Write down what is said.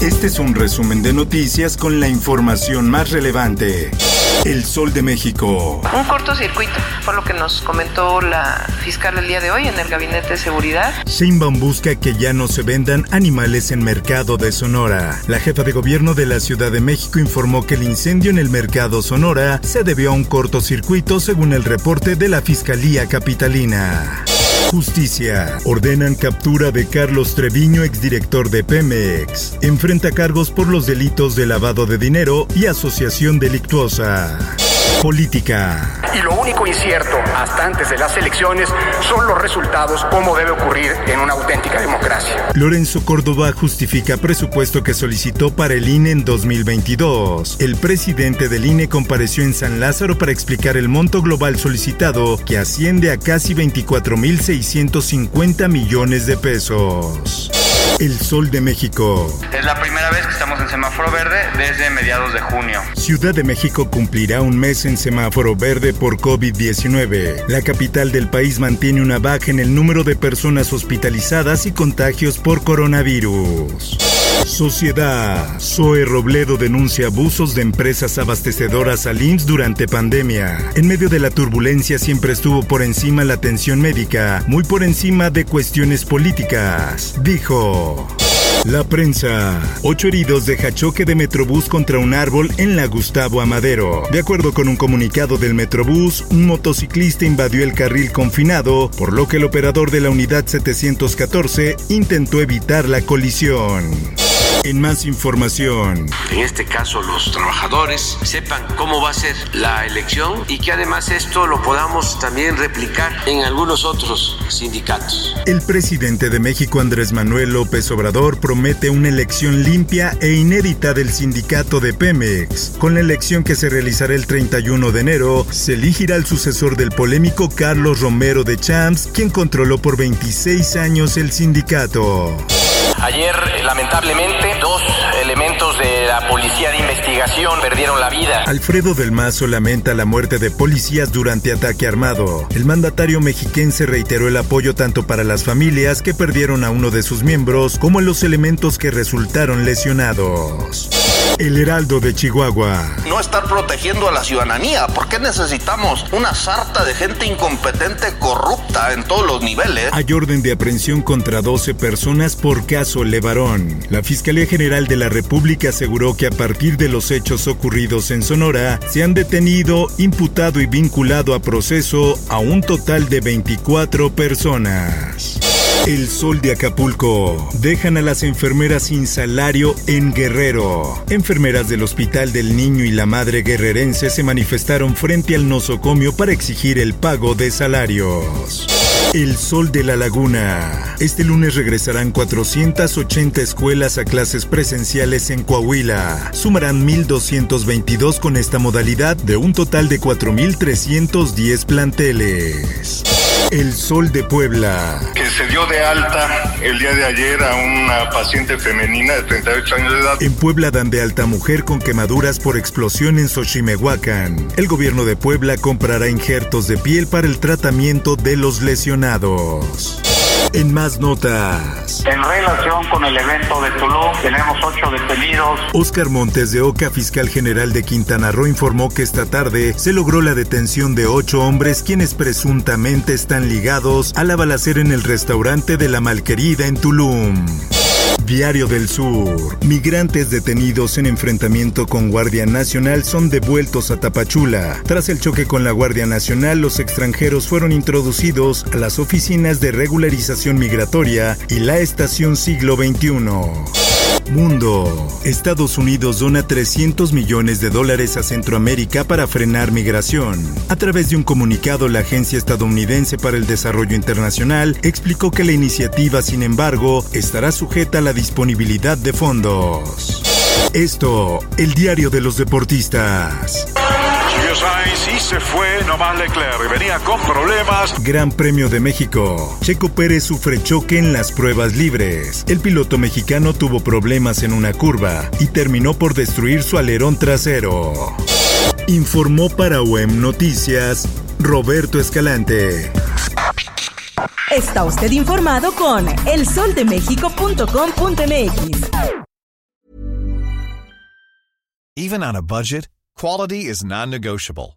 Este es un resumen de noticias con la información más relevante. El Sol de México. Un cortocircuito, fue lo que nos comentó la fiscal el día de hoy en el Gabinete de Seguridad. Sheinbaum busca que ya no se vendan animales en mercado de Sonora. La jefa de gobierno de la Ciudad de México informó que el incendio en el mercado Sonora se debió a un cortocircuito según el reporte de la Fiscalía Capitalina. Justicia. Ordenan captura de Carlos Treviño, exdirector de Pemex. Enfrenta cargos por los delitos de lavado de dinero y asociación delictuosa. Política. Y lo único incierto hasta antes de las elecciones son los resultados, como debe ocurrir en una auténtica democracia. Lorenzo Córdoba justifica presupuesto que solicitó para el INE en 2022. El presidente del INE compareció en San Lázaro para explicar el monto global solicitado, que asciende a casi 24.650 millones de pesos. El Sol de México. Es la primera vez que estamos semáforo verde desde mediados de junio. Ciudad de México cumplirá un mes en semáforo verde por COVID-19. La capital del país mantiene una baja en el número de personas hospitalizadas y contagios por coronavirus. Sociedad. Zoe Robledo denuncia abusos de empresas abastecedoras al IMSS durante pandemia. En medio de la turbulencia siempre estuvo por encima la atención médica, muy por encima de cuestiones políticas, dijo. La prensa. Ocho heridos deja choque de Metrobús contra un árbol en la Gustavo Amadero. De acuerdo con un comunicado del Metrobús, un motociclista invadió el carril confinado, por lo que el operador de la unidad 714 intentó evitar la colisión. En más información. En este caso, los trabajadores sepan cómo va a ser la elección y que además esto lo podamos también replicar en algunos otros sindicatos. El presidente de México, Andrés Manuel López Obrador, promete una elección limpia e inédita del sindicato de Pemex. Con la elección que se realizará el 31 de enero, se elegirá el sucesor del polémico Carlos Romero de Champs, quien controló por 26 años el sindicato. Ayer, lamentablemente, dos elementos de la policía de investigación perdieron la vida. Alfredo del Mazo lamenta la muerte de policías durante ataque armado. El mandatario mexiquense reiteró el apoyo tanto para las familias que perdieron a uno de sus miembros como los elementos que resultaron lesionados. El Heraldo de Chihuahua. No estar protegiendo a la ciudadanía. ¿Por qué necesitamos una sarta de gente incompetente, corrupta en todos los niveles? Hay orden de aprehensión contra 12 personas por caso Levarón. La Fiscalía General de la República aseguró que a partir de los hechos ocurridos en Sonora, se han detenido, imputado y vinculado a proceso a un total de 24 personas. El sol de Acapulco. Dejan a las enfermeras sin salario en Guerrero. Enfermeras del Hospital del Niño y la Madre Guerrerense se manifestaron frente al nosocomio para exigir el pago de salarios. El Sol de la Laguna. Este lunes regresarán 480 escuelas a clases presenciales en Coahuila. Sumarán 1.222 con esta modalidad de un total de 4.310 planteles. El Sol de Puebla. Que se dio de alta el día de ayer a una paciente femenina de 38 años de edad. En Puebla dan de alta mujer con quemaduras por explosión en Xochimehuacán. El gobierno de Puebla comprará injertos de piel para el tratamiento de los lesionados. En más notas. En relación con el evento de Tulum, tenemos ocho detenidos. Oscar Montes de Oca, fiscal general de Quintana Roo, informó que esta tarde se logró la detención de ocho hombres quienes presuntamente están ligados a la balacera en el restaurante de la Malquerida en Tulum. Diario del Sur. Migrantes detenidos en enfrentamiento con Guardia Nacional son devueltos a Tapachula. Tras el choque con la Guardia Nacional, los extranjeros fueron introducidos a las oficinas de regularización migratoria y la estación siglo XXI. Mundo. Estados Unidos dona 300 millones de dólares a Centroamérica para frenar migración. A través de un comunicado, la Agencia Estadounidense para el Desarrollo Internacional explicó que la iniciativa, sin embargo, estará sujeta a la disponibilidad de fondos. Esto, el diario de los deportistas. Se fue, nomás Leclerc venía con problemas. Gran Premio de México. Checo Pérez sufre choque en las pruebas libres. El piloto mexicano tuvo problemas en una curva y terminó por destruir su alerón trasero. Informó para OEM Noticias Roberto Escalante. Está usted informado con elsoldemexico.com.mx. Even on a budget, quality is non-negotiable.